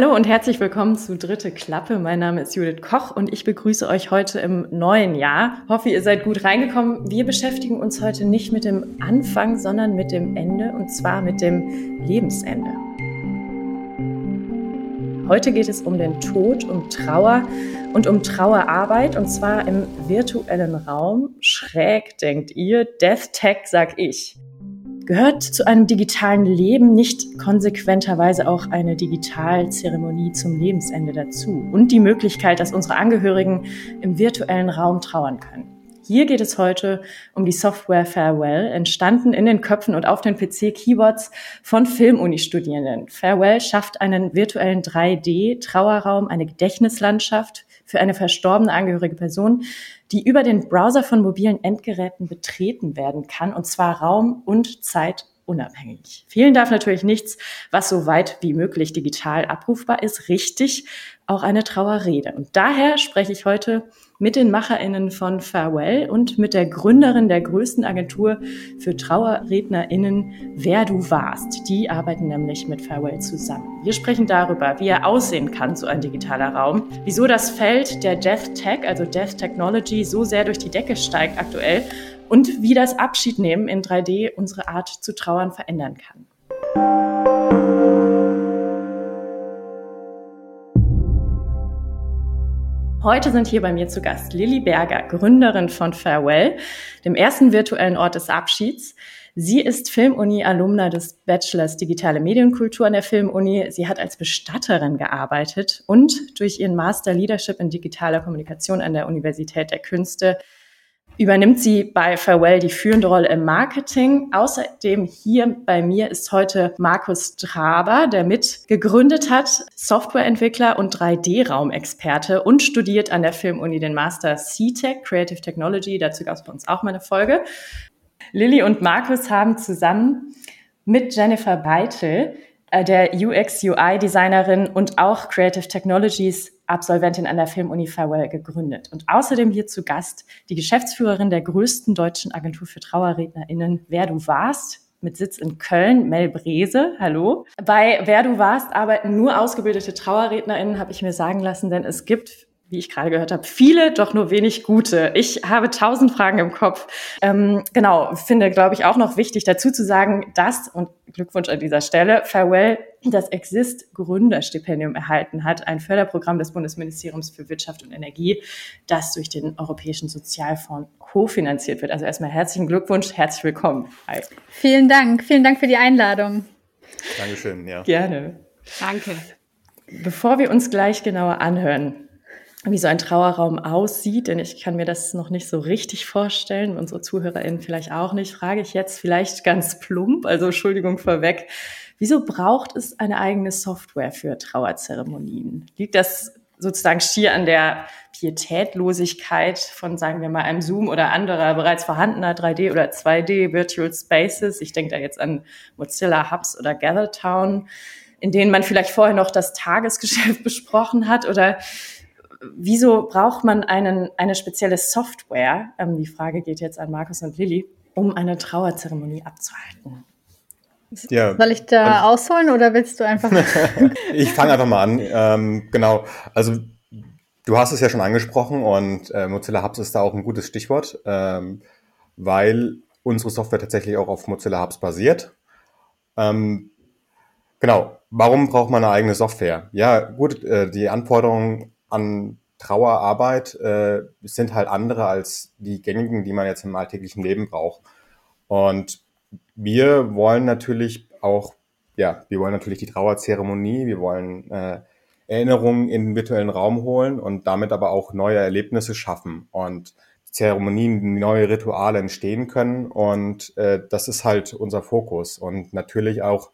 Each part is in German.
Hallo und herzlich willkommen zu Dritte Klappe. Mein Name ist Judith Koch und ich begrüße euch heute im neuen Jahr. Hoffe, ihr seid gut reingekommen. Wir beschäftigen uns heute nicht mit dem Anfang, sondern mit dem Ende und zwar mit dem Lebensende. Heute geht es um den Tod, um Trauer und um Trauerarbeit und zwar im virtuellen Raum. Schräg denkt ihr, Death Tech sag ich. Gehört zu einem digitalen Leben nicht konsequenterweise auch eine Digitalzeremonie zum Lebensende dazu und die Möglichkeit, dass unsere Angehörigen im virtuellen Raum trauern können? Hier geht es heute um die Software Farewell, entstanden in den Köpfen und auf den PC-Keyboards von Filmuni-Studierenden. Farewell schafft einen virtuellen 3D-Trauerraum, eine Gedächtnislandschaft für eine verstorbene angehörige Person, die über den Browser von mobilen Endgeräten betreten werden kann, und zwar raum- und zeitunabhängig. Fehlen darf natürlich nichts, was so weit wie möglich digital abrufbar ist. Richtig, auch eine Trauerrede. Und daher spreche ich heute mit den MacherInnen von Farewell und mit der Gründerin der größten Agentur für TrauerrednerInnen, Wer du warst. Die arbeiten nämlich mit Farewell zusammen. Wir sprechen darüber, wie er aussehen kann, so ein digitaler Raum, wieso das Feld der Death Tech, also Death Technology, so sehr durch die Decke steigt aktuell und wie das Abschiednehmen in 3D unsere Art zu trauern verändern kann. Heute sind hier bei mir zu Gast Lilly Berger, Gründerin von Farewell, dem ersten virtuellen Ort des Abschieds. Sie ist Filmuni-Alumna des Bachelors Digitale Medienkultur an der Filmuni. Sie hat als Bestatterin gearbeitet und durch ihren Master Leadership in digitaler Kommunikation an der Universität der Künste übernimmt sie bei Farewell die führende Rolle im Marketing. Außerdem hier bei mir ist heute Markus Traber, der mit gegründet hat, Softwareentwickler und 3D-Raumexperte und studiert an der Filmuni den Master C-Tech, Creative Technology. Dazu gab es bei uns auch mal eine Folge. Lilly und Markus haben zusammen mit Jennifer Beitel äh, der UX-UI-Designerin und auch Creative Technologies Absolventin an der Filmuni Farewell gegründet. Und außerdem hier zu Gast die Geschäftsführerin der größten deutschen Agentur für TrauerrednerInnen, Wer du warst, mit Sitz in Köln, Mel Brese. Hallo. Bei Wer du warst arbeiten nur ausgebildete TrauerrednerInnen, habe ich mir sagen lassen, denn es gibt wie ich gerade gehört habe, viele, doch nur wenig gute. Ich habe tausend Fragen im Kopf. Ähm, genau, finde, glaube ich, auch noch wichtig dazu zu sagen, dass, und Glückwunsch an dieser Stelle, Farewell das Exist Gründerstipendium erhalten hat, ein Förderprogramm des Bundesministeriums für Wirtschaft und Energie, das durch den Europäischen Sozialfonds kofinanziert wird. Also erstmal herzlichen Glückwunsch, herzlich willkommen. Hi. Vielen Dank, vielen Dank für die Einladung. Dankeschön, ja. Gerne. Danke. Bevor wir uns gleich genauer anhören, wie so ein Trauerraum aussieht, denn ich kann mir das noch nicht so richtig vorstellen, unsere ZuhörerInnen vielleicht auch nicht, frage ich jetzt vielleicht ganz plump, also Entschuldigung vorweg, wieso braucht es eine eigene Software für Trauerzeremonien? Liegt das sozusagen schier an der Pietätlosigkeit von, sagen wir mal, einem Zoom oder anderer bereits vorhandener 3D oder 2D Virtual Spaces? Ich denke da jetzt an Mozilla Hubs oder GatherTown, in denen man vielleicht vorher noch das Tagesgeschäft besprochen hat oder wieso braucht man einen, eine spezielle Software? Ähm, die Frage geht jetzt an Markus und Lilly, um eine Trauerzeremonie abzuhalten. Ja, Soll ich da also, ausholen oder willst du einfach? ich fange einfach mal an. Ähm, genau, also du hast es ja schon angesprochen und äh, Mozilla Hubs ist da auch ein gutes Stichwort, ähm, weil unsere Software tatsächlich auch auf Mozilla Hubs basiert. Ähm, genau, warum braucht man eine eigene Software? Ja, gut, äh, die Anforderungen an Trauerarbeit äh, sind halt andere als die gängigen, die man jetzt im alltäglichen Leben braucht. Und wir wollen natürlich auch, ja, wir wollen natürlich die Trauerzeremonie, wir wollen äh, Erinnerungen in den virtuellen Raum holen und damit aber auch neue Erlebnisse schaffen und Zeremonien, neue Rituale entstehen können. Und äh, das ist halt unser Fokus. Und natürlich auch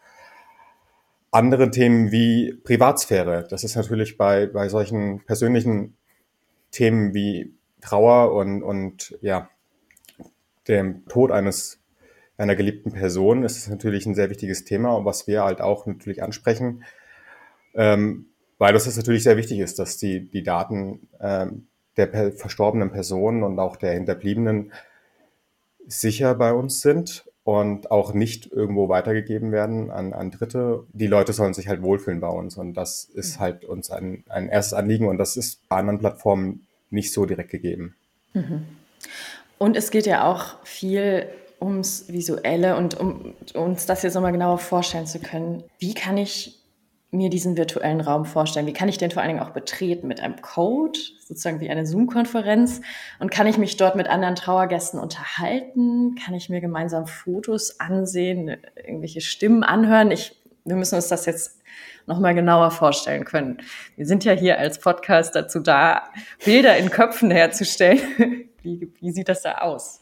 andere Themen wie Privatsphäre. Das ist natürlich bei, bei solchen persönlichen Themen wie Trauer und, und ja, dem Tod eines einer geliebten Person ist es natürlich ein sehr wichtiges Thema, was wir halt auch natürlich ansprechen, ähm, weil das natürlich sehr wichtig ist, dass die, die Daten ähm, der verstorbenen Person und auch der Hinterbliebenen sicher bei uns sind und auch nicht irgendwo weitergegeben werden an, an Dritte. Die Leute sollen sich halt wohlfühlen bei uns und das ist mhm. halt uns ein, ein erstes Anliegen und das ist bei anderen Plattformen nicht so direkt gegeben. Mhm. Und es geht ja auch viel ums Visuelle und um uns das jetzt nochmal genauer vorstellen zu können. Wie kann ich mir diesen virtuellen Raum vorstellen? Wie kann ich den vor allen Dingen auch betreten? Mit einem Code, sozusagen wie eine Zoom-Konferenz? Und kann ich mich dort mit anderen Trauergästen unterhalten? Kann ich mir gemeinsam Fotos ansehen, irgendwelche Stimmen anhören? Ich, wir müssen uns das jetzt nochmal genauer vorstellen können. Wir sind ja hier als Podcast dazu da, Bilder in Köpfen herzustellen. Wie, wie sieht das da aus?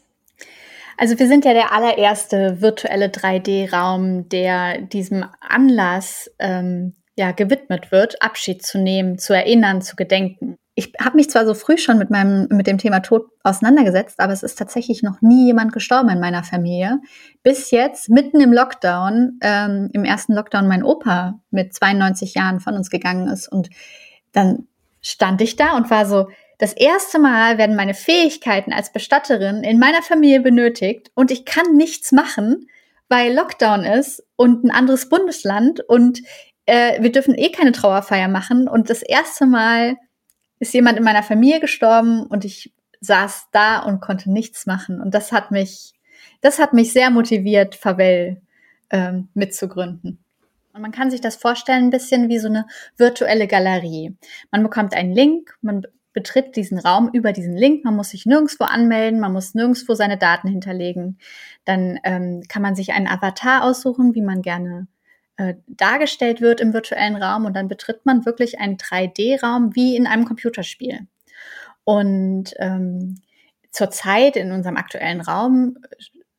Also wir sind ja der allererste virtuelle 3D-Raum, der diesem Anlass ähm, ja, gewidmet wird, Abschied zu nehmen, zu erinnern, zu gedenken. Ich habe mich zwar so früh schon mit meinem mit dem Thema Tod auseinandergesetzt, aber es ist tatsächlich noch nie jemand gestorben in meiner Familie. Bis jetzt mitten im Lockdown, ähm, im ersten Lockdown, mein Opa mit 92 Jahren von uns gegangen ist und dann stand ich da und war so, das erste Mal werden meine Fähigkeiten als Bestatterin in meiner Familie benötigt und ich kann nichts machen, weil Lockdown ist und ein anderes Bundesland und äh, wir dürfen eh keine Trauerfeier machen. Und das erste Mal ist jemand in meiner Familie gestorben und ich saß da und konnte nichts machen. Und das hat mich, das hat mich sehr motiviert, Favell ähm, mitzugründen. Und man kann sich das vorstellen, ein bisschen wie so eine virtuelle Galerie. Man bekommt einen Link, man betritt diesen Raum über diesen Link. Man muss sich nirgendwo anmelden, man muss nirgendwo seine Daten hinterlegen. Dann ähm, kann man sich einen Avatar aussuchen, wie man gerne äh, dargestellt wird im virtuellen Raum und dann betritt man wirklich einen 3D-Raum wie in einem Computerspiel. Und ähm, zurzeit in unserem aktuellen Raum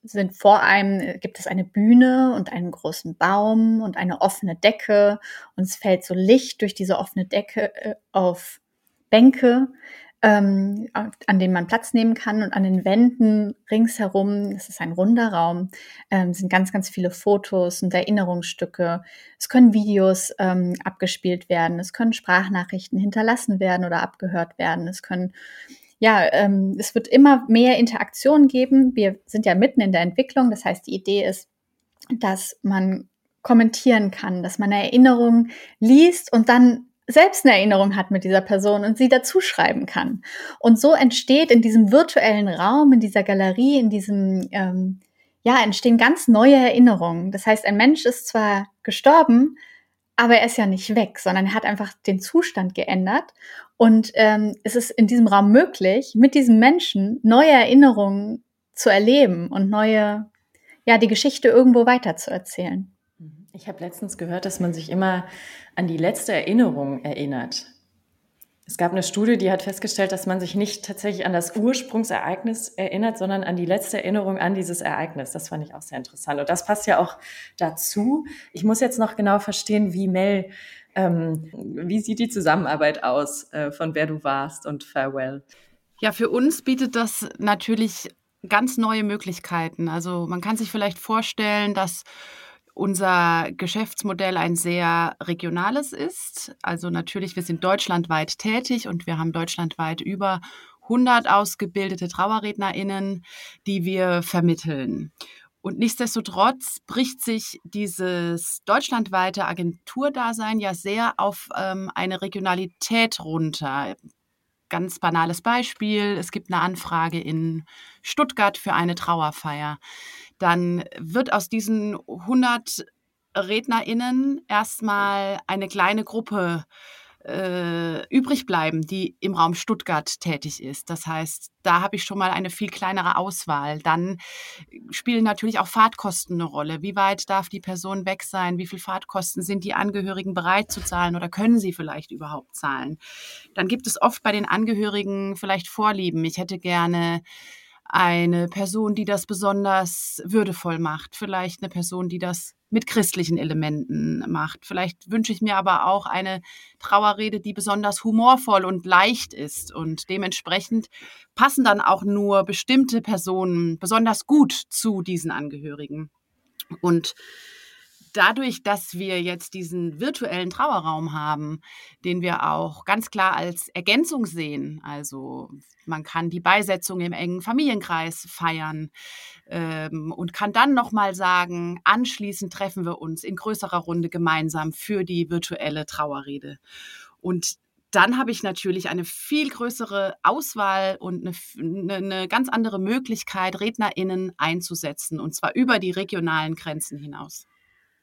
sind vor einem, gibt es eine Bühne und einen großen Baum und eine offene Decke und es fällt so Licht durch diese offene Decke äh, auf Bänke ähm, an denen man Platz nehmen kann. Und an den Wänden ringsherum, das ist ein runder Raum, ähm, sind ganz, ganz viele Fotos und Erinnerungsstücke. Es können Videos ähm, abgespielt werden, es können Sprachnachrichten hinterlassen werden oder abgehört werden. Es können ja, ähm, es wird immer mehr Interaktion geben. Wir sind ja mitten in der Entwicklung. Das heißt, die Idee ist, dass man kommentieren kann, dass man Erinnerungen liest und dann selbst eine Erinnerung hat mit dieser Person und sie dazu schreiben kann. Und so entsteht in diesem virtuellen Raum, in dieser Galerie, in diesem, ähm, ja, entstehen ganz neue Erinnerungen. Das heißt, ein Mensch ist zwar gestorben, aber er ist ja nicht weg, sondern er hat einfach den Zustand geändert. Und ähm, es ist in diesem Raum möglich, mit diesem Menschen neue Erinnerungen zu erleben und neue, ja, die Geschichte irgendwo weiter zu erzählen. Ich habe letztens gehört, dass man sich immer an die letzte Erinnerung erinnert. Es gab eine Studie, die hat festgestellt, dass man sich nicht tatsächlich an das Ursprungsereignis erinnert, sondern an die letzte Erinnerung an dieses Ereignis. Das fand ich auch sehr interessant. Und das passt ja auch dazu. Ich muss jetzt noch genau verstehen, wie Mel, ähm, wie sieht die Zusammenarbeit aus, äh, von wer du warst und Farewell? Ja, für uns bietet das natürlich ganz neue Möglichkeiten. Also man kann sich vielleicht vorstellen, dass unser Geschäftsmodell ein sehr regionales ist. Also natürlich, wir sind deutschlandweit tätig und wir haben deutschlandweit über 100 ausgebildete TrauerrednerInnen, die wir vermitteln. Und nichtsdestotrotz bricht sich dieses deutschlandweite Agenturdasein ja sehr auf ähm, eine Regionalität runter. Ganz banales Beispiel, es gibt eine Anfrage in Stuttgart für eine Trauerfeier dann wird aus diesen 100 RednerInnen erstmal eine kleine Gruppe äh, übrig bleiben, die im Raum Stuttgart tätig ist. Das heißt, da habe ich schon mal eine viel kleinere Auswahl. Dann spielen natürlich auch Fahrtkosten eine Rolle. Wie weit darf die Person weg sein? Wie viel Fahrtkosten sind die Angehörigen bereit zu zahlen oder können sie vielleicht überhaupt zahlen? Dann gibt es oft bei den Angehörigen vielleicht Vorlieben. Ich hätte gerne eine Person, die das besonders würdevoll macht, vielleicht eine Person, die das mit christlichen Elementen macht. Vielleicht wünsche ich mir aber auch eine Trauerrede, die besonders humorvoll und leicht ist und dementsprechend passen dann auch nur bestimmte Personen besonders gut zu diesen Angehörigen. Und dadurch, dass wir jetzt diesen virtuellen Trauerraum haben, den wir auch ganz klar als Ergänzung sehen, also man kann die Beisetzung im engen Familienkreis feiern ähm, und kann dann nochmal sagen, anschließend treffen wir uns in größerer Runde gemeinsam für die virtuelle Trauerrede. Und dann habe ich natürlich eine viel größere Auswahl und eine, eine, ganz andere Möglichkeit, RednerInnen einzusetzen, und zwar über die regionalen Grenzen hinaus.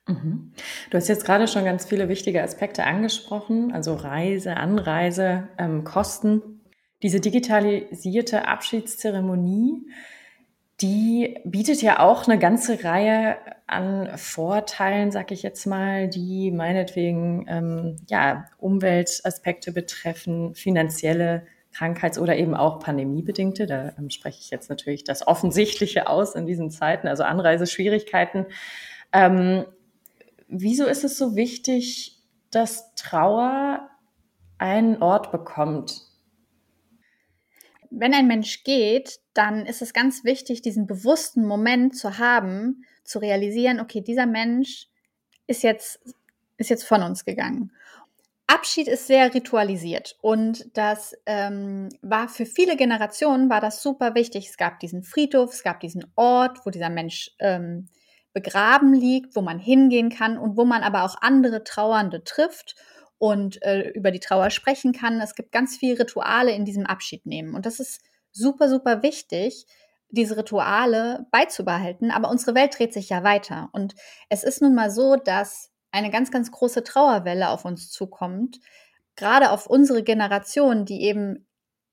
Mhm. Du hast jetzt gerade schon ganz viele wichtige Aspekte angesprochen, also Reise, Anreise, ähm, Kosten. Diese digitalisierte Abschiedszeremonie, die bietet ja auch eine ganze Reihe an Vorteilen, sag ich jetzt mal, die meinetwegen ähm, ja, Umweltaspekte betreffen, finanzielle Krankheits- oder eben auch pandemiebedingte. Da ähm, spreche ich jetzt natürlich das Offensichtliche aus in diesen Zeiten, also Anreiseschwierigkeiten. Ähm, wieso ist es so wichtig, dass Trauer einen Ort bekommt? Wenn ein Mensch geht, dann ist es ganz wichtig, diesen bewussten Moment zu haben, zu realisieren, okay, dieser Mensch ist jetzt, ist jetzt von uns gegangen. Abschied ist sehr ritualisiert und das ähm, war für viele Generationen war das super wichtig. Es gab diesen Friedhof, es gab diesen Ort, wo dieser Mensch ähm, begraben liegt, wo man hingehen kann und wo man aber auch andere Trauernde trifft und äh, über die Trauer sprechen kann. Es gibt ganz viele Rituale in diesem Abschied nehmen und das ist super, super wichtig, diese Rituale beizubehalten. Aber unsere Welt dreht sich ja weiter und es ist nun mal so, dass eine ganz, ganz große Trauerwelle auf uns zukommt, gerade auf unsere Generation, die eben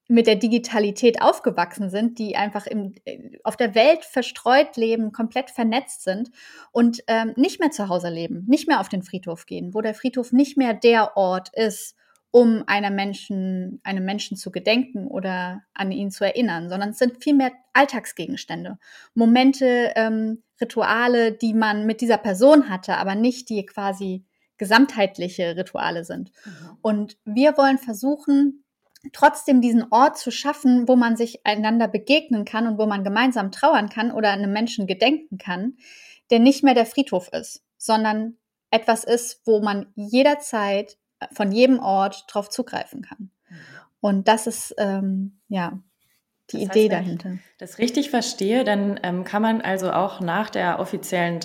mit der Digitalität aufgewachsen sind, die einfach im, äh, auf der Welt verstreut leben, komplett vernetzt sind und ähm, nicht mehr zu Hause leben, nicht mehr auf den Friedhof gehen, wo der Friedhof nicht mehr der Ort ist, um einer Menschen, einem Menschen zu gedenken oder an ihn zu erinnern, sondern es sind vielmehr Alltagsgegenstände, Momente, ähm, Rituale, die man mit dieser Person hatte, aber nicht die quasi gesamtheitliche Rituale sind. Mhm. Und wir wollen versuchen, trotzdem diesen Ort zu schaffen, wo man sich einander begegnen kann und wo man gemeinsam trauern kann oder einem Menschen gedenken kann, der nicht mehr der Friedhof ist, sondern etwas ist, wo man jederzeit äh, von jedem Ort drauf zugreifen kann. Mhm. Und das ist ähm, ja die das Idee heißt, dahinter. Wenn ich das richtig verstehe, dann ähm, kann man also auch nach der offiziellen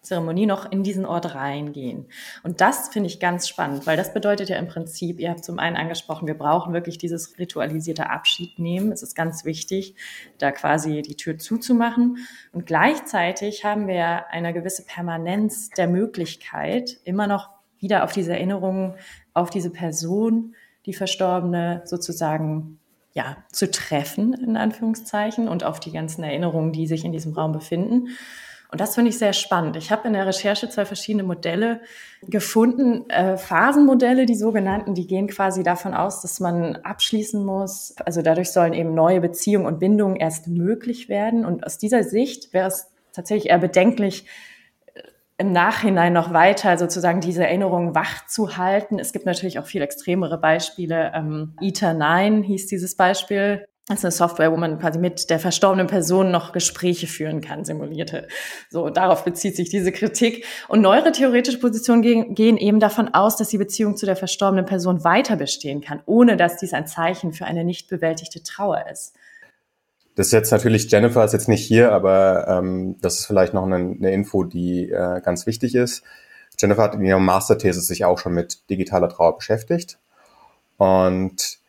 Trauerzeremonie noch in diesen Ort reingehen. Und das finde ich ganz spannend, weil das bedeutet ja im Prinzip, ihr habt zum einen angesprochen, wir brauchen wirklich dieses ritualisierte Abschied nehmen. Es ist ganz wichtig, da quasi die Tür zuzumachen. Und gleichzeitig haben wir eine gewisse Permanenz der Möglichkeit, immer noch wieder auf diese Erinnerungen, auf diese Person, die Verstorbene sozusagen ja, zu treffen, in Anführungszeichen, und auf die ganzen Erinnerungen, die sich in diesem Raum befinden. Und das finde ich sehr spannend. Ich habe in der Recherche zwei verschiedene Modelle gefunden. Äh, Phasenmodelle, die sogenannten, die gehen quasi davon aus, dass man abschließen muss. Also dadurch sollen eben neue Beziehungen und Bindungen erst möglich werden. Und aus dieser Sicht wäre es tatsächlich eher bedenklich, im Nachhinein noch weiter sozusagen diese Erinnerungen wach zu halten. Es gibt natürlich auch viel extremere Beispiele. Ähm, ETA 9 hieß dieses Beispiel. Das ist eine Software, wo man quasi mit der verstorbenen Person noch Gespräche führen kann, simulierte. So, darauf bezieht sich diese Kritik. Und neuere theoretische Positionen gehen, eben davon aus, dass die Beziehung zu der verstorbenen Person weiter bestehen kann, ohne dass dies ein Zeichen für eine nicht bewältigte Trauer ist. Das ist jetzt natürlich, Jennifer ist jetzt nicht hier, aber ähm, das ist vielleicht noch eine, eine Info, die äh, ganz wichtig ist. Jennifer hat in ihrem Masterthesis sich auch schon mit digitaler Trauer beschäftigt. Und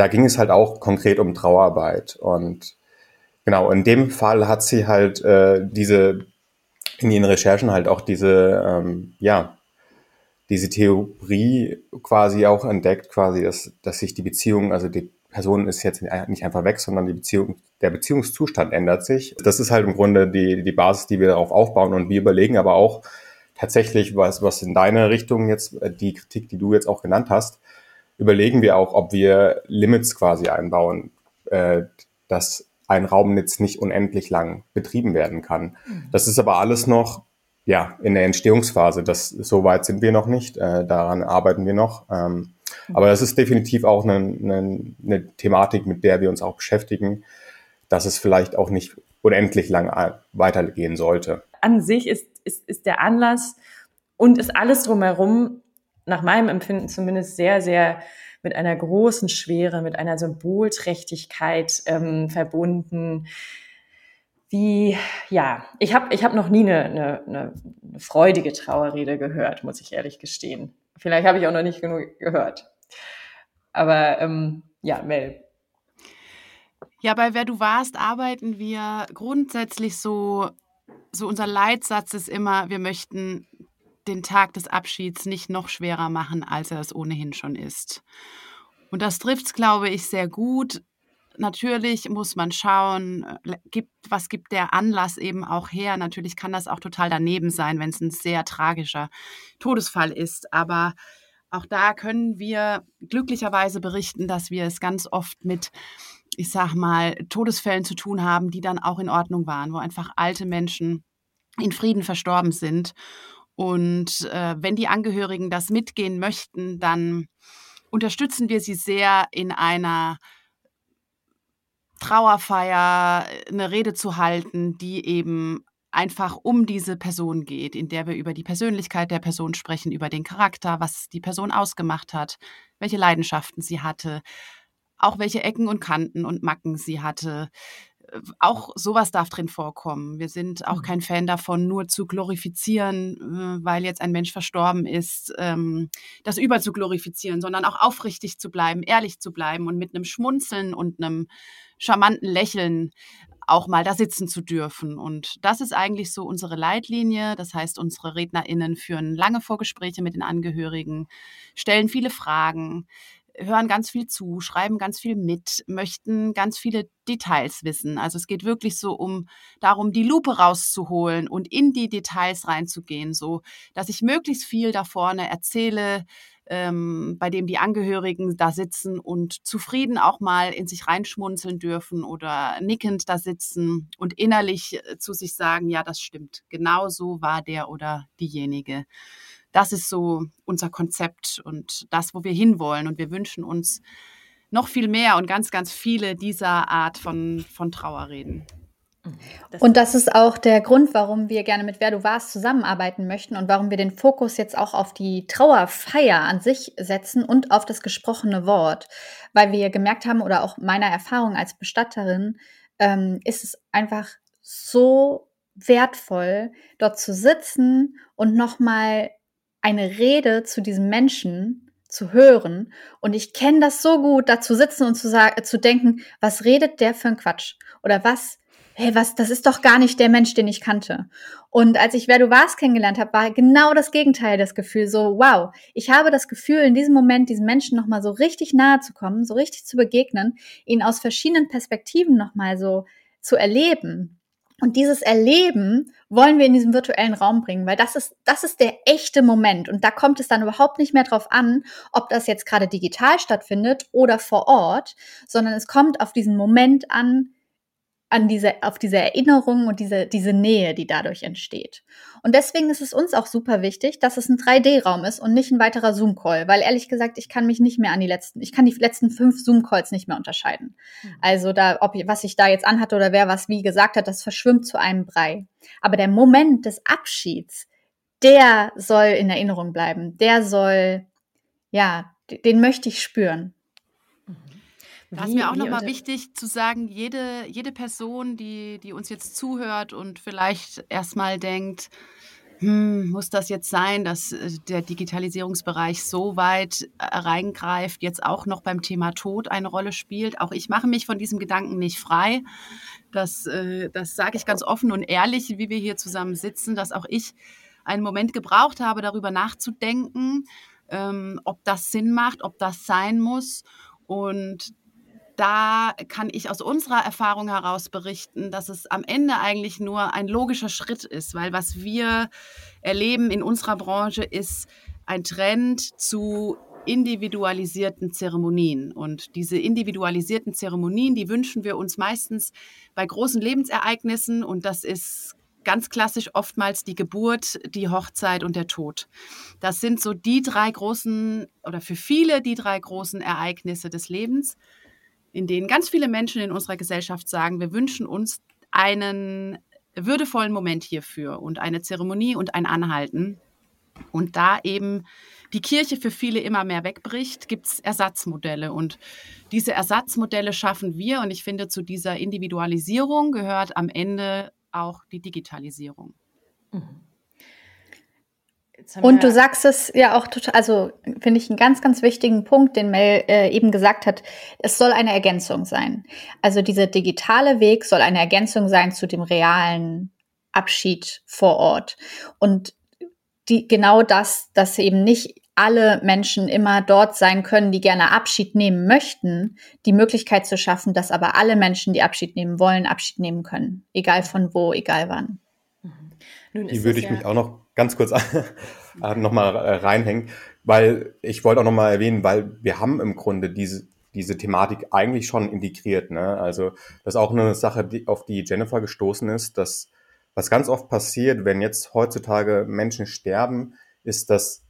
da ging es halt auch konkret um Trauerarbeit. Und genau, in dem Fall hat sie halt äh, diese, in ihren Recherchen halt auch diese, ähm, ja, diese Theorie quasi auch entdeckt, quasi, dass, dass sich die Beziehung, also die Person ist jetzt nicht einfach weg, sondern die Beziehung, der Beziehungszustand ändert sich. Das ist halt im Grunde die, die Basis, die wir darauf aufbauen und wir überlegen aber auch tatsächlich, was, was in deine Richtung jetzt, äh, die Kritik, die du jetzt auch genannt hast, überlegen wir auch, ob wir Limits quasi einbauen, äh, dass ein Raumnetz nicht unendlich lang betrieben werden kann. Das ist aber alles noch ja in der Entstehungsphase. Das so weit sind wir noch nicht. Äh, daran arbeiten wir noch. Ähm, aber das ist definitiv auch eine, eine, eine Thematik, mit der wir uns auch beschäftigen, dass es vielleicht auch nicht unendlich lang weitergehen sollte. An sich ist ist, ist der Anlass und ist alles drumherum, nach meinem Empfinden zumindest, sehr, sehr mit einer großen Schwere, mit einer Symbolträchtigkeit ähm, verbunden. Wie, ja, ich habe ich hab noch nie eine, eine, eine freudige Trauerrede gehört, muss ich ehrlich gestehen. Vielleicht habe ich auch noch nicht genug gehört. Aber ähm, ja, Mel. Ja, bei Wer du warst arbeiten wir grundsätzlich so, so unser Leitsatz ist immer, wir möchten den Tag des Abschieds nicht noch schwerer machen, als er es ohnehin schon ist. Und das trifft es, glaube ich, sehr gut. Natürlich muss man schauen, äh, gibt, was gibt der Anlass eben auch her. Natürlich kann das auch total daneben sein, wenn es ein sehr tragischer Todesfall ist. Aber auch da können wir glücklicherweise berichten, dass wir es ganz oft mit, ich sag mal, Todesfällen zu tun haben, die dann auch in Ordnung waren, wo einfach alte Menschen in Frieden verstorben sind. Und äh, wenn die Angehörigen das mitgehen möchten, dann unterstützen wir sie sehr in einer Trauerfeier eine Rede zu halten, die eben einfach um diese Person geht, in der wir über die Persönlichkeit der Person sprechen, über den Charakter, was die Person ausgemacht hat, welche Leidenschaften sie hatte, auch welche Ecken und Kanten und Macken sie hatte. Auch sowas darf drin vorkommen. Wir sind auch mhm. kein Fan davon, nur zu glorifizieren, äh, weil jetzt ein Mensch verstorben ist, ähm, das über zu glorifizieren, sondern auch aufrichtig zu bleiben, ehrlich zu bleiben und mit einem Schmunzeln und einem charmanten Lächeln auch mal da sitzen zu dürfen. Und das ist eigentlich so unsere Leitlinie. Das heißt, unsere RednerInnen führen lange Vorgespräche mit den Angehörigen, stellen viele Fragen, hören ganz viel zu, schreiben ganz viel mit, möchten ganz viele Details wissen. Also es geht wirklich so um darum, die Lupe rauszuholen und in die Details reinzugehen, so dass ich möglichst viel da vorne erzähle, ähm, bei dem die Angehörigen da sitzen und zufrieden auch mal in sich reinschmunzeln dürfen oder nickend da sitzen und innerlich äh, zu sich sagen, ja, das stimmt, genau so war der oder diejenige. Das ist so unser Konzept und das, wo wir hinwollen. Und wir wünschen uns noch viel mehr und ganz, ganz viele dieser Art von, von Trauerreden. Das und das ist auch der Grund, warum wir gerne mit Wer du warst zusammenarbeiten möchten und warum wir den Fokus jetzt auch auf die Trauerfeier an sich setzen und auf das gesprochene Wort. Weil wir gemerkt haben, oder auch meiner Erfahrung als Bestatterin, ähm, ist es einfach so wertvoll, dort zu sitzen und nochmal eine Rede zu diesem Menschen zu hören. Und ich kenne das so gut, da zu sitzen und zu, sagen, zu denken, was redet der für ein Quatsch? Oder was hey, was, das ist doch gar nicht der Mensch, den ich kannte. Und als ich Wer du warst kennengelernt habe, war genau das Gegenteil das Gefühl, so, wow, ich habe das Gefühl, in diesem Moment diesen Menschen nochmal so richtig nahe zu kommen, so richtig zu begegnen, ihn aus verschiedenen Perspektiven nochmal so zu erleben. Und dieses Erleben wollen wir in diesem virtuellen Raum bringen, weil das ist, das ist der echte Moment. Und da kommt es dann überhaupt nicht mehr drauf an, ob das jetzt gerade digital stattfindet oder vor Ort, sondern es kommt auf diesen Moment an, an diese, auf diese Erinnerung und diese, diese Nähe, die dadurch entsteht. Und deswegen ist es uns auch super wichtig, dass es ein 3D-Raum ist und nicht ein weiterer Zoom-Call, weil ehrlich gesagt, ich kann mich nicht mehr an die letzten, ich kann die letzten fünf Zoom-Calls nicht mehr unterscheiden. Mhm. Also da, ob, was ich da jetzt anhatte oder wer was wie gesagt hat, das verschwimmt zu einem Brei. Aber der Moment des Abschieds, der soll in Erinnerung bleiben. Der soll, ja, den möchte ich spüren. Da ist mir auch nochmal wichtig zu sagen, jede, jede Person, die, die uns jetzt zuhört und vielleicht erstmal denkt, hm, muss das jetzt sein, dass äh, der Digitalisierungsbereich so weit äh, reingreift, jetzt auch noch beim Thema Tod eine Rolle spielt. Auch ich mache mich von diesem Gedanken nicht frei. Das, äh, das sage ich ganz offen und ehrlich, wie wir hier zusammen sitzen, dass auch ich einen Moment gebraucht habe, darüber nachzudenken, ähm, ob das Sinn macht, ob das sein muss. Und da kann ich aus unserer Erfahrung heraus berichten, dass es am Ende eigentlich nur ein logischer Schritt ist, weil was wir erleben in unserer Branche ist ein Trend zu individualisierten Zeremonien. Und diese individualisierten Zeremonien, die wünschen wir uns meistens bei großen Lebensereignissen und das ist ganz klassisch oftmals die Geburt, die Hochzeit und der Tod. Das sind so die drei großen oder für viele die drei großen Ereignisse des Lebens in denen ganz viele Menschen in unserer Gesellschaft sagen, wir wünschen uns einen würdevollen Moment hierfür und eine Zeremonie und ein Anhalten. Und da eben die Kirche für viele immer mehr wegbricht, gibt es Ersatzmodelle. Und diese Ersatzmodelle schaffen wir. Und ich finde, zu dieser Individualisierung gehört am Ende auch die Digitalisierung. Mhm. Und du sagst es ja auch total, also finde ich einen ganz, ganz wichtigen Punkt, den Mel äh, eben gesagt hat. Es soll eine Ergänzung sein. Also dieser digitale Weg soll eine Ergänzung sein zu dem realen Abschied vor Ort. Und die, genau das, dass eben nicht alle Menschen immer dort sein können, die gerne Abschied nehmen möchten, die Möglichkeit zu schaffen, dass aber alle Menschen, die Abschied nehmen wollen, Abschied nehmen können. Egal von wo, egal wann. Mhm. die würde ich ja mich auch noch ganz kurz nochmal äh, reinhängen, weil ich wollte auch nochmal erwähnen, weil wir haben im Grunde diese, diese Thematik eigentlich schon integriert. Ne? Also das ist auch eine Sache, die, auf die Jennifer gestoßen ist, dass was ganz oft passiert, wenn jetzt heutzutage Menschen sterben, ist, dass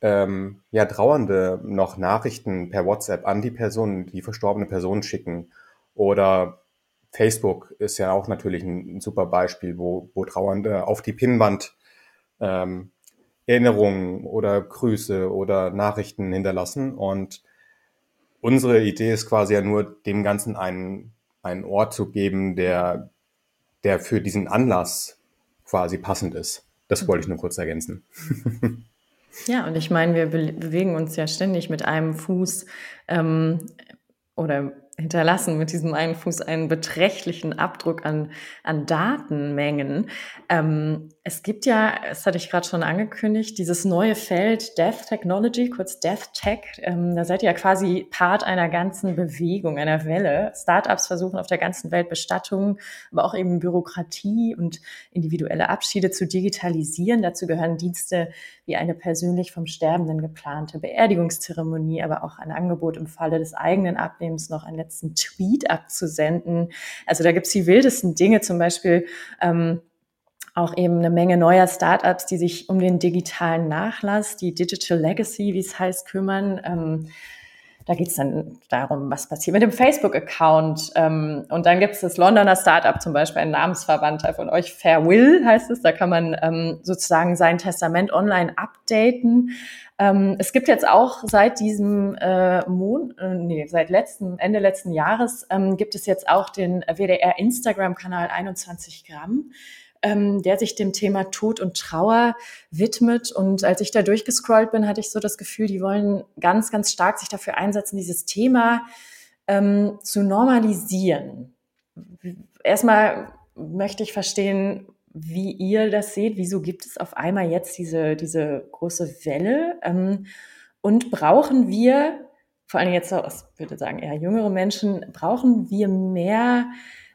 ähm, ja, Trauernde noch Nachrichten per WhatsApp an die Person, die verstorbene Person schicken. Oder Facebook ist ja auch natürlich ein, ein super Beispiel, wo, wo Trauernde auf die Pinnwand ähm, Erinnerungen oder Grüße oder Nachrichten hinterlassen. Und unsere Idee ist quasi ja nur, dem Ganzen einen, einen Ort zu geben, der, der für diesen Anlass quasi passend ist. Das wollte ich nur kurz ergänzen. Ja, und ich meine, wir be bewegen uns ja ständig mit einem Fuß ähm, oder hinterlassen mit diesem einen Fuß einen beträchtlichen Abdruck an, an Datenmengen. Ähm, es gibt ja, das hatte ich gerade schon angekündigt, dieses neue Feld Death Technology, kurz Death Tech. Ähm, da seid ihr ja quasi Part einer ganzen Bewegung, einer Welle. Startups versuchen auf der ganzen Welt Bestattungen, aber auch eben Bürokratie und individuelle Abschiede zu digitalisieren. Dazu gehören Dienste wie eine persönlich vom Sterbenden geplante Beerdigungszeremonie, aber auch ein Angebot im Falle des eigenen Abnehmens noch ein letzten Tweet abzusenden. Also da gibt's die wildesten Dinge, zum Beispiel ähm, auch eben eine Menge neuer Startups, die sich um den digitalen Nachlass, die Digital Legacy, wie es heißt, kümmern. Ähm, da geht es dann darum, was passiert mit dem Facebook-Account. Ähm, und dann gibt es das Londoner Startup zum Beispiel, ein Namensverwandter von euch, Fairwill heißt es. Da kann man ähm, sozusagen sein Testament online updaten. Ähm, es gibt jetzt auch seit diesem äh, Mon äh, nee, seit letzten, Ende letzten Jahres ähm, gibt es jetzt auch den WDR Instagram-Kanal 21 Gramm ähm, der sich dem Thema Tod und Trauer widmet. Und als ich da durchgescrollt bin, hatte ich so das Gefühl, die wollen ganz, ganz stark sich dafür einsetzen, dieses Thema ähm, zu normalisieren. Erstmal möchte ich verstehen, wie ihr das seht. Wieso gibt es auf einmal jetzt diese, diese große Welle? Ähm, und brauchen wir, vor allem jetzt, ich würde sagen, eher jüngere Menschen, brauchen wir mehr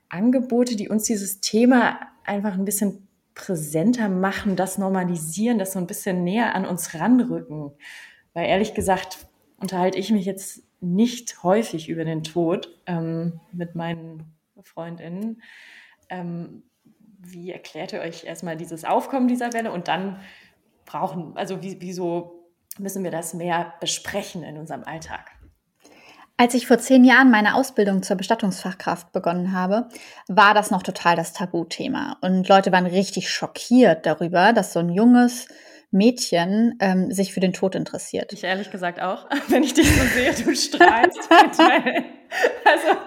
Angebote, die uns dieses Thema einfach ein bisschen präsenter machen, das normalisieren, das so ein bisschen näher an uns ranrücken? Weil ehrlich gesagt unterhalte ich mich jetzt nicht häufig über den Tod ähm, mit meinen Freundinnen. Ähm, wie erklärt ihr euch erstmal dieses Aufkommen dieser Welle und dann brauchen, also wie, wieso müssen wir das mehr besprechen in unserem Alltag? Als ich vor zehn Jahren meine Ausbildung zur Bestattungsfachkraft begonnen habe, war das noch total das Tabuthema. Und Leute waren richtig schockiert darüber, dass so ein junges Mädchen ähm, sich für den Tod interessiert. Ich ehrlich gesagt auch, wenn ich dich so sehe, du strahlst. also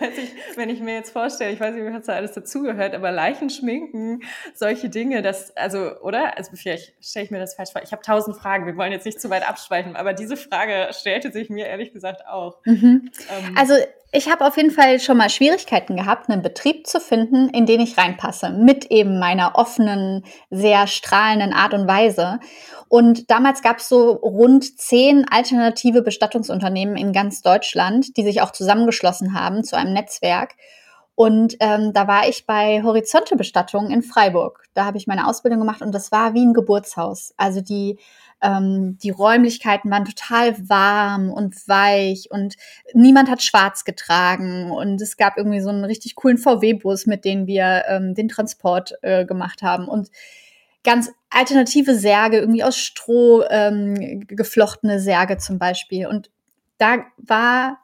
also ich, wenn ich mir jetzt vorstelle, ich weiß nicht, was da alles dazugehört, aber Leichen schminken, solche Dinge, das, also, oder? Also vielleicht stelle ich mir das falsch vor. Ich habe tausend Fragen, wir wollen jetzt nicht zu weit abschweifen, aber diese Frage stellte sich mir ehrlich gesagt auch. Mhm. Ähm, also ich habe auf jeden Fall schon mal Schwierigkeiten gehabt, einen Betrieb zu finden, in den ich reinpasse, mit eben meiner offenen, sehr strahlenden Art und Weise. Und damals gab es so rund zehn alternative Bestattungsunternehmen in ganz Deutschland, die sich auch zusammengeschlossen haben zu einem Netzwerk. Und ähm, da war ich bei Horizonte Bestattung in Freiburg. Da habe ich meine Ausbildung gemacht und das war wie ein Geburtshaus. Also die ähm, die Räumlichkeiten waren total warm und weich und niemand hat schwarz getragen und es gab irgendwie so einen richtig coolen VW-Bus, mit dem wir ähm, den Transport äh, gemacht haben und ganz alternative Särge, irgendwie aus Stroh ähm, geflochtene Särge zum Beispiel. Und da war,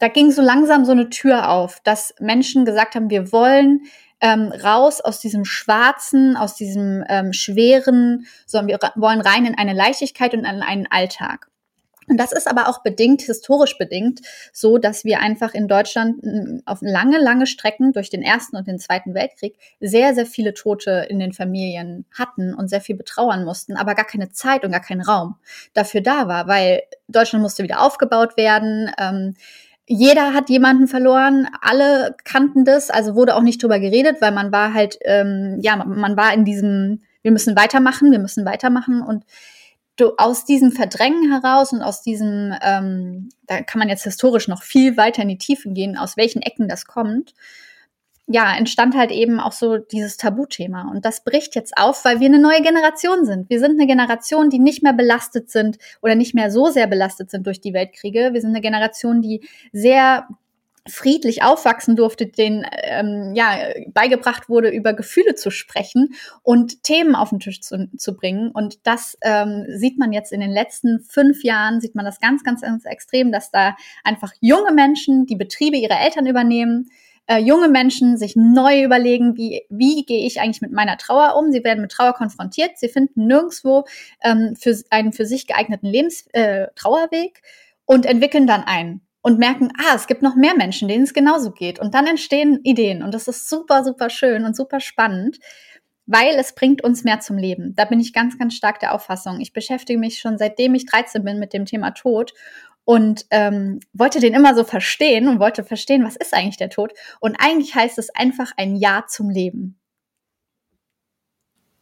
da ging so langsam so eine Tür auf, dass Menschen gesagt haben, wir wollen ähm, raus aus diesem Schwarzen, aus diesem ähm, Schweren, sondern wir wollen rein in eine Leichtigkeit und in einen Alltag. Und das ist aber auch bedingt, historisch bedingt, so dass wir einfach in Deutschland auf lange, lange Strecken durch den Ersten und den Zweiten Weltkrieg sehr, sehr viele Tote in den Familien hatten und sehr viel betrauern mussten, aber gar keine Zeit und gar kein Raum dafür da war, weil Deutschland musste wieder aufgebaut werden. Ähm, jeder hat jemanden verloren, alle kannten das, also wurde auch nicht drüber geredet, weil man war halt, ähm, ja, man war in diesem, wir müssen weitermachen, wir müssen weitermachen. Und du aus diesem Verdrängen heraus und aus diesem, ähm, da kann man jetzt historisch noch viel weiter in die Tiefen gehen, aus welchen Ecken das kommt, ja, entstand halt eben auch so dieses Tabuthema. Und das bricht jetzt auf, weil wir eine neue Generation sind. Wir sind eine Generation, die nicht mehr belastet sind oder nicht mehr so sehr belastet sind durch die Weltkriege. Wir sind eine Generation, die sehr friedlich aufwachsen durfte, den ähm, ja beigebracht wurde, über Gefühle zu sprechen und Themen auf den Tisch zu, zu bringen. Und das ähm, sieht man jetzt in den letzten fünf Jahren, sieht man das ganz, ganz, ganz extrem, dass da einfach junge Menschen die Betriebe ihrer Eltern übernehmen, äh, junge Menschen sich neu überlegen, wie, wie gehe ich eigentlich mit meiner Trauer um. Sie werden mit Trauer konfrontiert, sie finden nirgendwo ähm, für einen für sich geeigneten Lebens äh, Trauerweg und entwickeln dann einen und merken, ah, es gibt noch mehr Menschen, denen es genauso geht. Und dann entstehen Ideen. Und das ist super, super schön und super spannend, weil es bringt uns mehr zum Leben. Da bin ich ganz, ganz stark der Auffassung. Ich beschäftige mich schon seitdem ich 13 bin mit dem Thema Tod und ähm, wollte den immer so verstehen und wollte verstehen, was ist eigentlich der Tod. Und eigentlich heißt es einfach ein Ja zum Leben.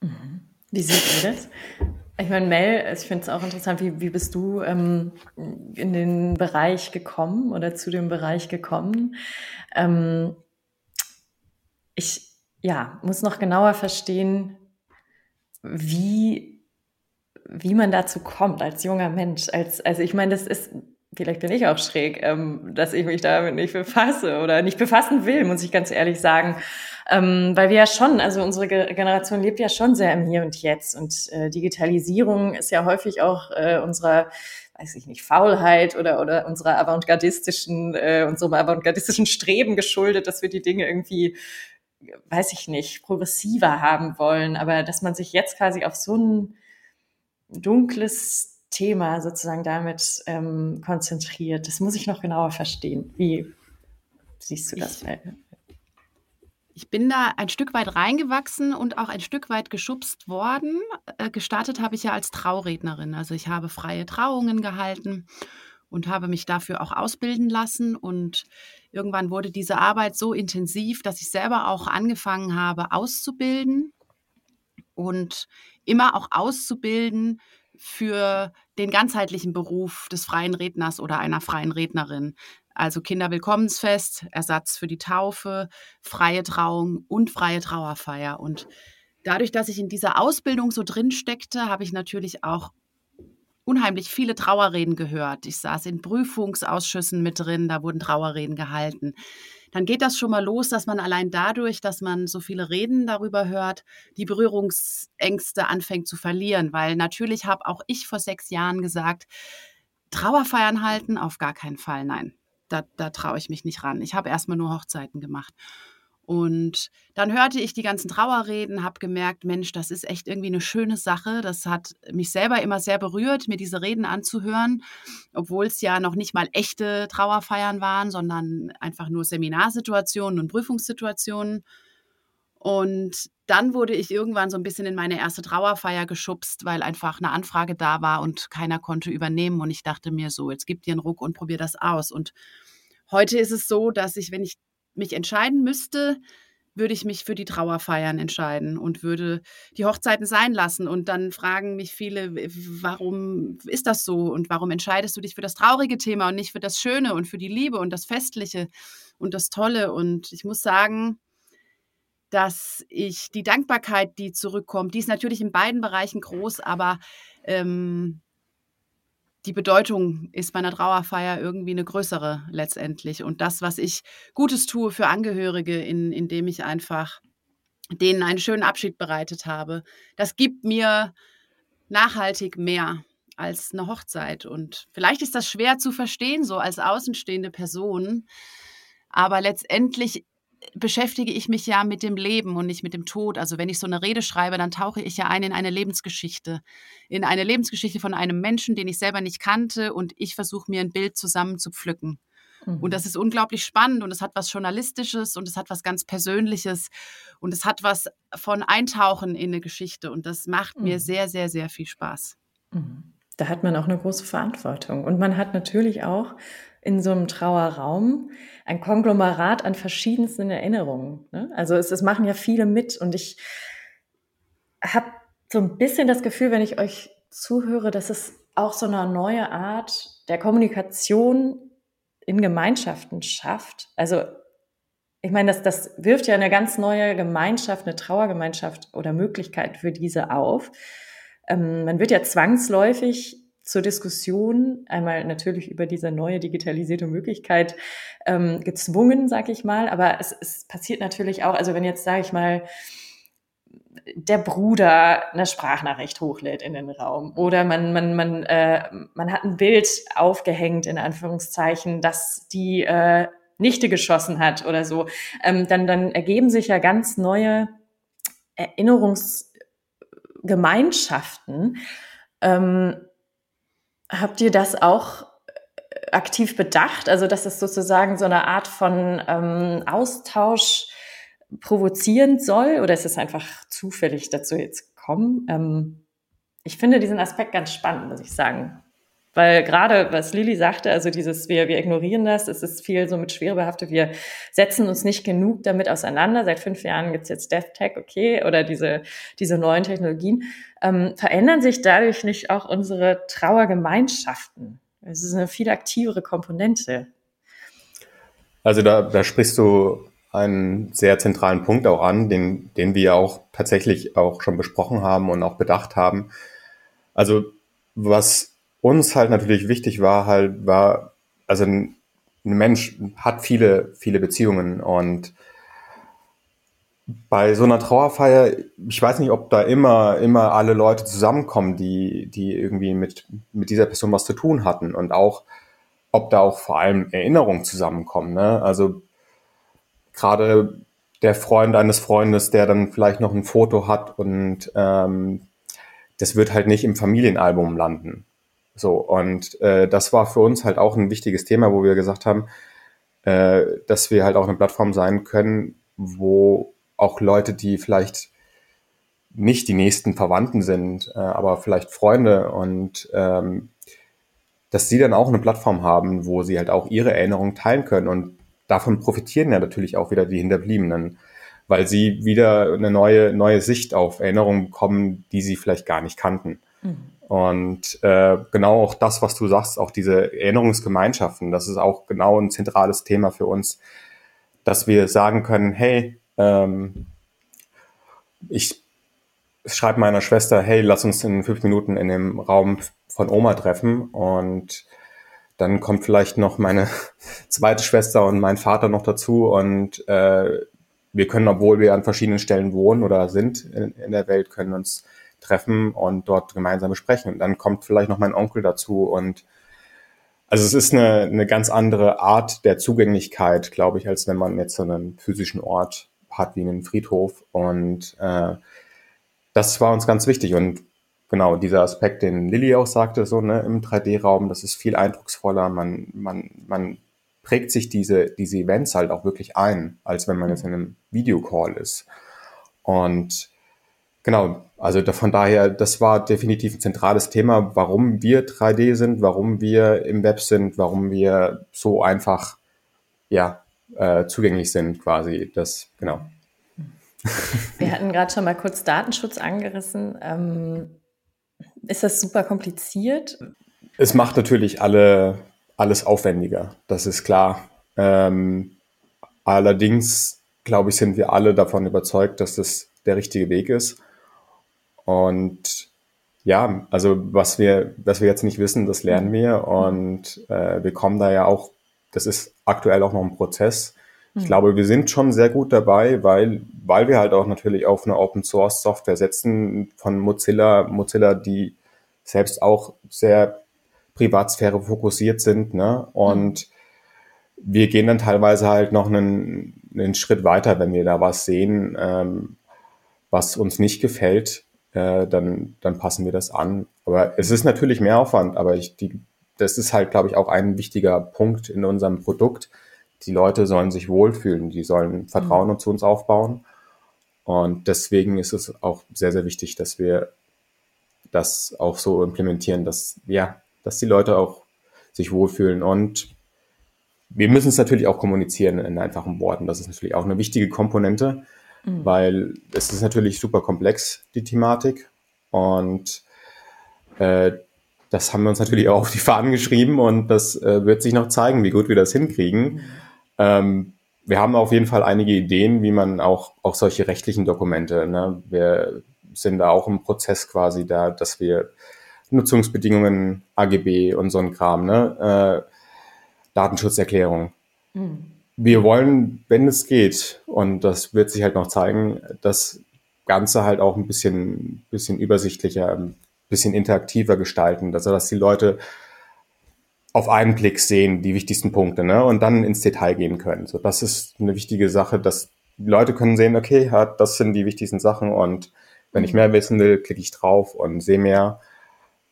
Mhm. Wie seht ihr das? Ich meine, Mel, ich finde es auch interessant, wie, wie bist du ähm, in den Bereich gekommen oder zu dem Bereich gekommen? Ähm, ich ja, muss noch genauer verstehen, wie, wie man dazu kommt als junger Mensch. Als, also ich meine, das ist, vielleicht bin ich auch schräg, ähm, dass ich mich damit nicht befasse oder nicht befassen will, muss ich ganz ehrlich sagen. Ähm, weil wir ja schon, also unsere Generation lebt ja schon sehr im Hier und Jetzt und äh, Digitalisierung ist ja häufig auch äh, unserer weiß ich nicht, Faulheit oder, oder unserer avantgardistischen, äh, unserem avantgardistischen Streben geschuldet, dass wir die Dinge irgendwie, weiß ich nicht, progressiver haben wollen. Aber dass man sich jetzt quasi auf so ein dunkles Thema sozusagen damit ähm, konzentriert, das muss ich noch genauer verstehen. Wie siehst du das? Ich, ich bin da ein Stück weit reingewachsen und auch ein Stück weit geschubst worden. Äh, gestartet habe ich ja als Traurednerin. Also ich habe freie Trauungen gehalten und habe mich dafür auch ausbilden lassen. Und irgendwann wurde diese Arbeit so intensiv, dass ich selber auch angefangen habe, auszubilden und immer auch auszubilden für den ganzheitlichen Beruf des freien Redners oder einer freien Rednerin. Also Kinderwillkommensfest, Ersatz für die Taufe, freie Trauung und freie Trauerfeier. Und dadurch, dass ich in dieser Ausbildung so drin steckte, habe ich natürlich auch unheimlich viele Trauerreden gehört. Ich saß in Prüfungsausschüssen mit drin, da wurden Trauerreden gehalten. Dann geht das schon mal los, dass man allein dadurch, dass man so viele Reden darüber hört, die Berührungsängste anfängt zu verlieren. Weil natürlich habe auch ich vor sechs Jahren gesagt, Trauerfeiern halten, auf gar keinen Fall, nein da, da traue ich mich nicht ran. Ich habe erstmal nur Hochzeiten gemacht. Und dann hörte ich die ganzen Trauerreden, habe gemerkt, Mensch, das ist echt irgendwie eine schöne Sache. Das hat mich selber immer sehr berührt, mir diese Reden anzuhören, obwohl es ja noch nicht mal echte Trauerfeiern waren, sondern einfach nur Seminarsituationen und Prüfungssituationen. Und dann wurde ich irgendwann so ein bisschen in meine erste Trauerfeier geschubst, weil einfach eine Anfrage da war und keiner konnte übernehmen. Und ich dachte mir so, jetzt gib dir einen Ruck und probier das aus. Und heute ist es so, dass ich, wenn ich mich entscheiden müsste, würde ich mich für die Trauerfeiern entscheiden und würde die Hochzeiten sein lassen. Und dann fragen mich viele, warum ist das so und warum entscheidest du dich für das traurige Thema und nicht für das Schöne und für die Liebe und das Festliche und das Tolle. Und ich muss sagen, dass ich die Dankbarkeit, die zurückkommt, die ist natürlich in beiden Bereichen groß, aber ähm, die Bedeutung ist bei einer Trauerfeier irgendwie eine größere letztendlich. Und das, was ich Gutes tue für Angehörige, in, indem ich einfach denen einen schönen Abschied bereitet habe, das gibt mir nachhaltig mehr als eine Hochzeit. Und vielleicht ist das schwer zu verstehen, so als außenstehende Person. Aber letztendlich beschäftige ich mich ja mit dem Leben und nicht mit dem Tod. Also wenn ich so eine Rede schreibe, dann tauche ich ja ein in eine Lebensgeschichte. In eine Lebensgeschichte von einem Menschen, den ich selber nicht kannte und ich versuche mir ein Bild zusammen zu pflücken. Mhm. Und das ist unglaublich spannend und es hat was Journalistisches und es hat was ganz Persönliches und es hat was von Eintauchen in eine Geschichte und das macht mhm. mir sehr, sehr, sehr viel Spaß. Mhm. Da hat man auch eine große Verantwortung und man hat natürlich auch in so einem Trauerraum ein Konglomerat an verschiedensten Erinnerungen. Ne? Also es, es machen ja viele mit und ich habe so ein bisschen das Gefühl, wenn ich euch zuhöre, dass es auch so eine neue Art der Kommunikation in Gemeinschaften schafft. Also ich meine, das, das wirft ja eine ganz neue Gemeinschaft, eine Trauergemeinschaft oder Möglichkeit für diese auf. Ähm, man wird ja zwangsläufig zur Diskussion, einmal natürlich über diese neue digitalisierte Möglichkeit ähm, gezwungen, sag ich mal, aber es, es passiert natürlich auch, also wenn jetzt, sage ich mal, der Bruder eine Sprachnachricht hochlädt in den Raum oder man, man, man, äh, man hat ein Bild aufgehängt, in Anführungszeichen, dass die äh, Nichte geschossen hat oder so, ähm, dann, dann ergeben sich ja ganz neue Erinnerungsgemeinschaften. Ähm, habt ihr das auch aktiv bedacht? Also, dass es sozusagen so eine Art von ähm, Austausch provozieren soll oder ist es einfach zufällig dazu jetzt gekommen? Ähm, ich finde diesen Aspekt ganz spannend, muss ich sagen. Weil gerade, was Lili sagte, also dieses, wir, wir ignorieren das, es ist viel so mit Schwere behaftet, wir setzen uns nicht genug damit auseinander. Seit fünf Jahren gibt's jetzt DevTech, okay, oder diese, diese neuen Technologien. Ähm, verändern sich dadurch nicht auch unsere Trauergemeinschaften? Es ist eine viel aktivere Komponente. Also da, da sprichst du einen sehr zentralen Punkt auch an, den, den wir auch tatsächlich auch schon besprochen haben und auch bedacht haben. Also was uns halt natürlich wichtig war, halt war, also ein, ein Mensch hat viele, viele Beziehungen und bei so einer Trauerfeier, ich weiß nicht, ob da immer, immer alle Leute zusammenkommen, die, die irgendwie mit, mit dieser Person was zu tun hatten und auch, ob da auch vor allem Erinnerungen zusammenkommen. Ne? Also gerade der Freund eines Freundes, der dann vielleicht noch ein Foto hat und ähm, das wird halt nicht im Familienalbum landen. So, und äh, das war für uns halt auch ein wichtiges Thema, wo wir gesagt haben, äh, dass wir halt auch eine Plattform sein können, wo auch Leute, die vielleicht nicht die nächsten Verwandten sind, äh, aber vielleicht Freunde und ähm, dass sie dann auch eine Plattform haben, wo sie halt auch ihre Erinnerungen teilen können. Und davon profitieren ja natürlich auch wieder die Hinterbliebenen, weil sie wieder eine neue, neue Sicht auf Erinnerungen bekommen, die sie vielleicht gar nicht kannten. Mhm. Und äh, genau auch das, was du sagst, auch diese Erinnerungsgemeinschaften, das ist auch genau ein zentrales Thema für uns, dass wir sagen können, hey, ähm, ich schreibe meiner Schwester, hey, lass uns in fünf Minuten in dem Raum von Oma treffen und dann kommt vielleicht noch meine zweite Schwester und mein Vater noch dazu und äh, wir können, obwohl wir an verschiedenen Stellen wohnen oder sind in, in, der Welt, können uns treffen und dort gemeinsam besprechen. Und dann kommt vielleicht noch mein Onkel dazu und also es ist eine, eine ganz andere Art der Zugänglichkeit, glaube ich, als wenn man jetzt so einen physischen Ort hat wie einen Friedhof. Und äh, das war uns ganz wichtig. Und genau, dieser Aspekt, den Lilly auch sagte, so ne, im 3D-Raum, das ist viel eindrucksvoller. Man, man, man prägt sich diese, diese Events halt auch wirklich ein, als wenn man jetzt in einem Videocall ist. Und genau, also von daher, das war definitiv ein zentrales Thema, warum wir 3D sind, warum wir im Web sind, warum wir so einfach, ja, äh, zugänglich sind quasi. Das, genau. Wir hatten gerade schon mal kurz Datenschutz angerissen. Ähm, ist das super kompliziert? Es macht natürlich alle, alles aufwendiger, das ist klar. Ähm, allerdings, glaube ich, sind wir alle davon überzeugt, dass das der richtige Weg ist. Und ja, also was wir, was wir jetzt nicht wissen, das lernen wir und äh, wir kommen da ja auch, das ist aktuell auch noch ein Prozess. Ich mhm. glaube, wir sind schon sehr gut dabei, weil, weil wir halt auch natürlich auf eine Open Source Software setzen von Mozilla, Mozilla, die selbst auch sehr Privatsphäre fokussiert sind, ne? Und mhm. wir gehen dann teilweise halt noch einen, einen Schritt weiter, wenn wir da was sehen, ähm, was uns nicht gefällt, äh, dann, dann passen wir das an. Aber es ist natürlich mehr Aufwand, aber ich, die, das ist halt, glaube ich, auch ein wichtiger Punkt in unserem Produkt. Die Leute sollen sich wohlfühlen, die sollen Vertrauen mhm. zu uns aufbauen. Und deswegen ist es auch sehr, sehr wichtig, dass wir das auch so implementieren, dass, ja, dass die Leute auch sich wohlfühlen. Und wir müssen es natürlich auch kommunizieren in einfachen Worten. Das ist natürlich auch eine wichtige Komponente, mhm. weil es ist natürlich super komplex, die Thematik. Und äh, das haben wir uns natürlich auch auf die Fahnen geschrieben und das äh, wird sich noch zeigen, wie gut wir das hinkriegen. Mhm. Ähm, wir haben auf jeden Fall einige Ideen, wie man auch, auch solche rechtlichen Dokumente, ne, wir sind da auch im Prozess quasi da, dass wir Nutzungsbedingungen, AGB und so ein Kram, ne, äh, Datenschutzerklärung. Mhm. Wir wollen, wenn es geht, und das wird sich halt noch zeigen, das Ganze halt auch ein bisschen, bisschen übersichtlicher, ein bisschen interaktiver gestalten, also dass die Leute auf einen Blick sehen, die wichtigsten Punkte, ne, und dann ins Detail gehen können. So, das ist eine wichtige Sache, dass die Leute können sehen, okay, ja, das sind die wichtigsten Sachen und wenn ich mehr wissen will, klicke ich drauf und sehe mehr.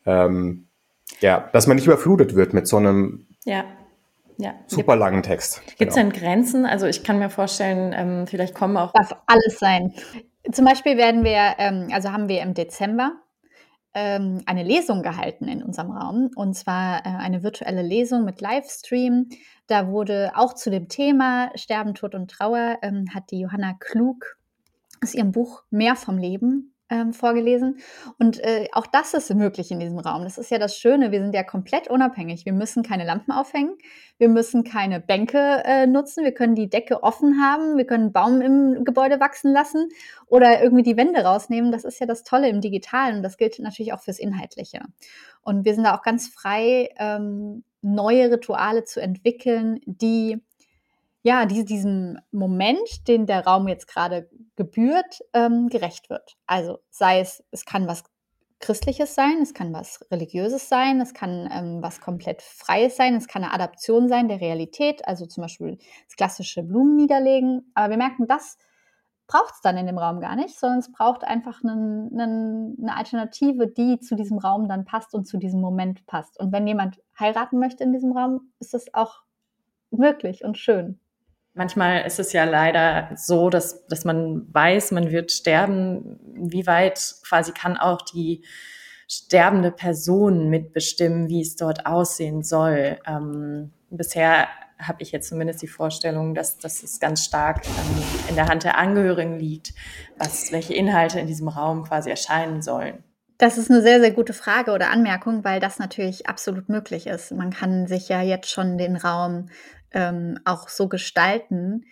Ähm, ja, dass man nicht überflutet wird mit so einem ja. Ja. super langen Text. Gibt es genau. denn Grenzen? Also ich kann mir vorstellen, ähm, vielleicht kommen auch. Darf alles sein. Zum Beispiel werden wir, ähm, also haben wir im Dezember ähm, eine Lesung gehalten in unserem Raum und zwar äh, eine virtuelle Lesung mit Livestream. Da wurde auch zu dem Thema Sterben, Tod und Trauer ähm, hat die Johanna Klug aus ihrem Buch Mehr vom Leben ähm, vorgelesen. Und äh, auch das ist möglich in diesem Raum. Das ist ja das Schöne. Wir sind ja komplett unabhängig. Wir müssen keine Lampen aufhängen. Wir müssen keine Bänke äh, nutzen. Wir können die Decke offen haben. Wir können einen Baum im Gebäude wachsen lassen oder irgendwie die Wände rausnehmen. Das ist ja das Tolle im Digitalen. Das gilt natürlich auch fürs Inhaltliche. Und wir sind da auch ganz frei, ähm, neue Rituale zu entwickeln, die ja, die, diesem Moment, den der Raum jetzt gerade gebührt, ähm, gerecht wird. Also sei es, es kann was Christliches sein, es kann was Religiöses sein, es kann ähm, was komplett Freies sein, es kann eine Adaption sein der Realität, also zum Beispiel das klassische Blumen niederlegen. Aber wir merken, das braucht es dann in dem Raum gar nicht, sondern es braucht einfach einen, einen, eine Alternative, die zu diesem Raum dann passt und zu diesem Moment passt. Und wenn jemand heiraten möchte in diesem Raum, ist das auch möglich und schön. Manchmal ist es ja leider so, dass, dass man weiß, man wird sterben. Wie weit quasi kann auch die sterbende Person mitbestimmen, wie es dort aussehen soll? Ähm, bisher habe ich jetzt zumindest die Vorstellung, dass, dass es ganz stark ähm, in der Hand der Angehörigen liegt, was, welche Inhalte in diesem Raum quasi erscheinen sollen. Das ist eine sehr, sehr gute Frage oder Anmerkung, weil das natürlich absolut möglich ist. Man kann sich ja jetzt schon den Raum ähm, auch so gestalten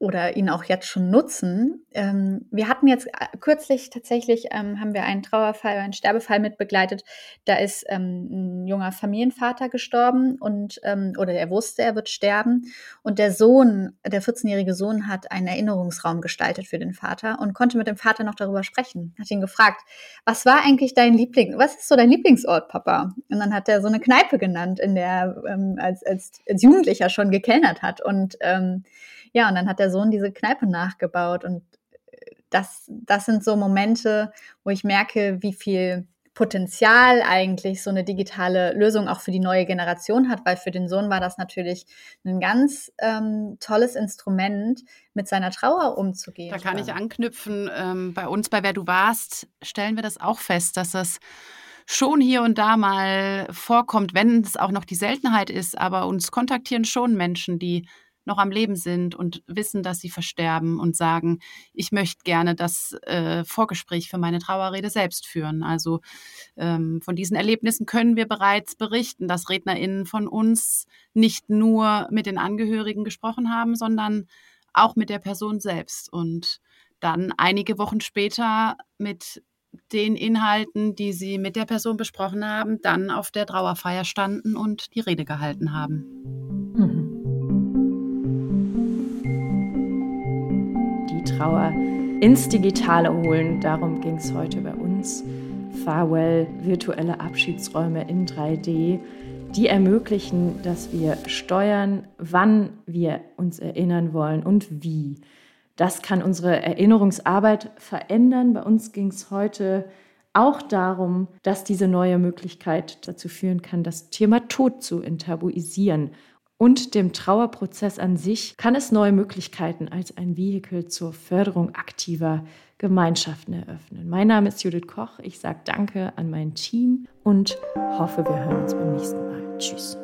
oder ihn auch jetzt schon nutzen. Ähm, wir hatten jetzt äh, kürzlich tatsächlich, ähm, haben wir einen Trauerfall, einen Sterbefall mit begleitet. Da ist ähm, ein junger Familienvater gestorben und ähm, oder er wusste, er wird sterben. Und der Sohn, der 14-jährige Sohn, hat einen Erinnerungsraum gestaltet für den Vater und konnte mit dem Vater noch darüber sprechen. Hat ihn gefragt, was war eigentlich dein Liebling, was ist so dein Lieblingsort, Papa? Und dann hat er so eine Kneipe genannt, in der ähm, als, als, als Jugendlicher schon gekellnert hat und ähm, ja, und dann hat der Sohn diese Kneipe nachgebaut und äh, das, das sind so Momente, wo ich merke, wie viel Potenzial eigentlich so eine digitale Lösung auch für die neue Generation hat, weil für den Sohn war das natürlich ein ganz ähm, tolles Instrument, mit seiner Trauer umzugehen. Da kann ich anknüpfen. Ähm, bei uns, bei Wer du warst, stellen wir das auch fest, dass das schon hier und da mal vorkommt, wenn es auch noch die Seltenheit ist, aber uns kontaktieren schon Menschen, die noch am Leben sind und wissen, dass sie versterben und sagen, ich möchte gerne das äh, Vorgespräch für meine Trauerrede selbst führen. Also ähm, von diesen Erlebnissen können wir bereits berichten, dass RednerInnen von uns nicht nur mit den Angehörigen gesprochen haben, sondern auch mit der Person selbst. Und dann einige Wochen später mit den Inhalten, die sie mit der Person besprochen haben, dann auf der Trauerfeier standen und die Rede gehalten haben. Trauer ins Digitale holen. Darum ging es heute bei uns. Farewell, virtuelle Abschiedsräume in 3D. die ermöglichen, dass wir steuern, wann wir uns erinnern wollen und wie. Das kann unsere Erinnerungsarbeit verändern. Bei uns ging es heute auch darum, dass diese neue Möglichkeit dazu führen kann, das Thema Tod zu enttabuisieren. Und dem Trauerprozess an sich kann es neue Möglichkeiten als ein Vehikel zur Förderung aktiver Gemeinschaften eröffnen. Mein Name ist Judith Koch. Ich sage Danke an mein Team und hoffe, wir hören uns beim nächsten Mal. Tschüss.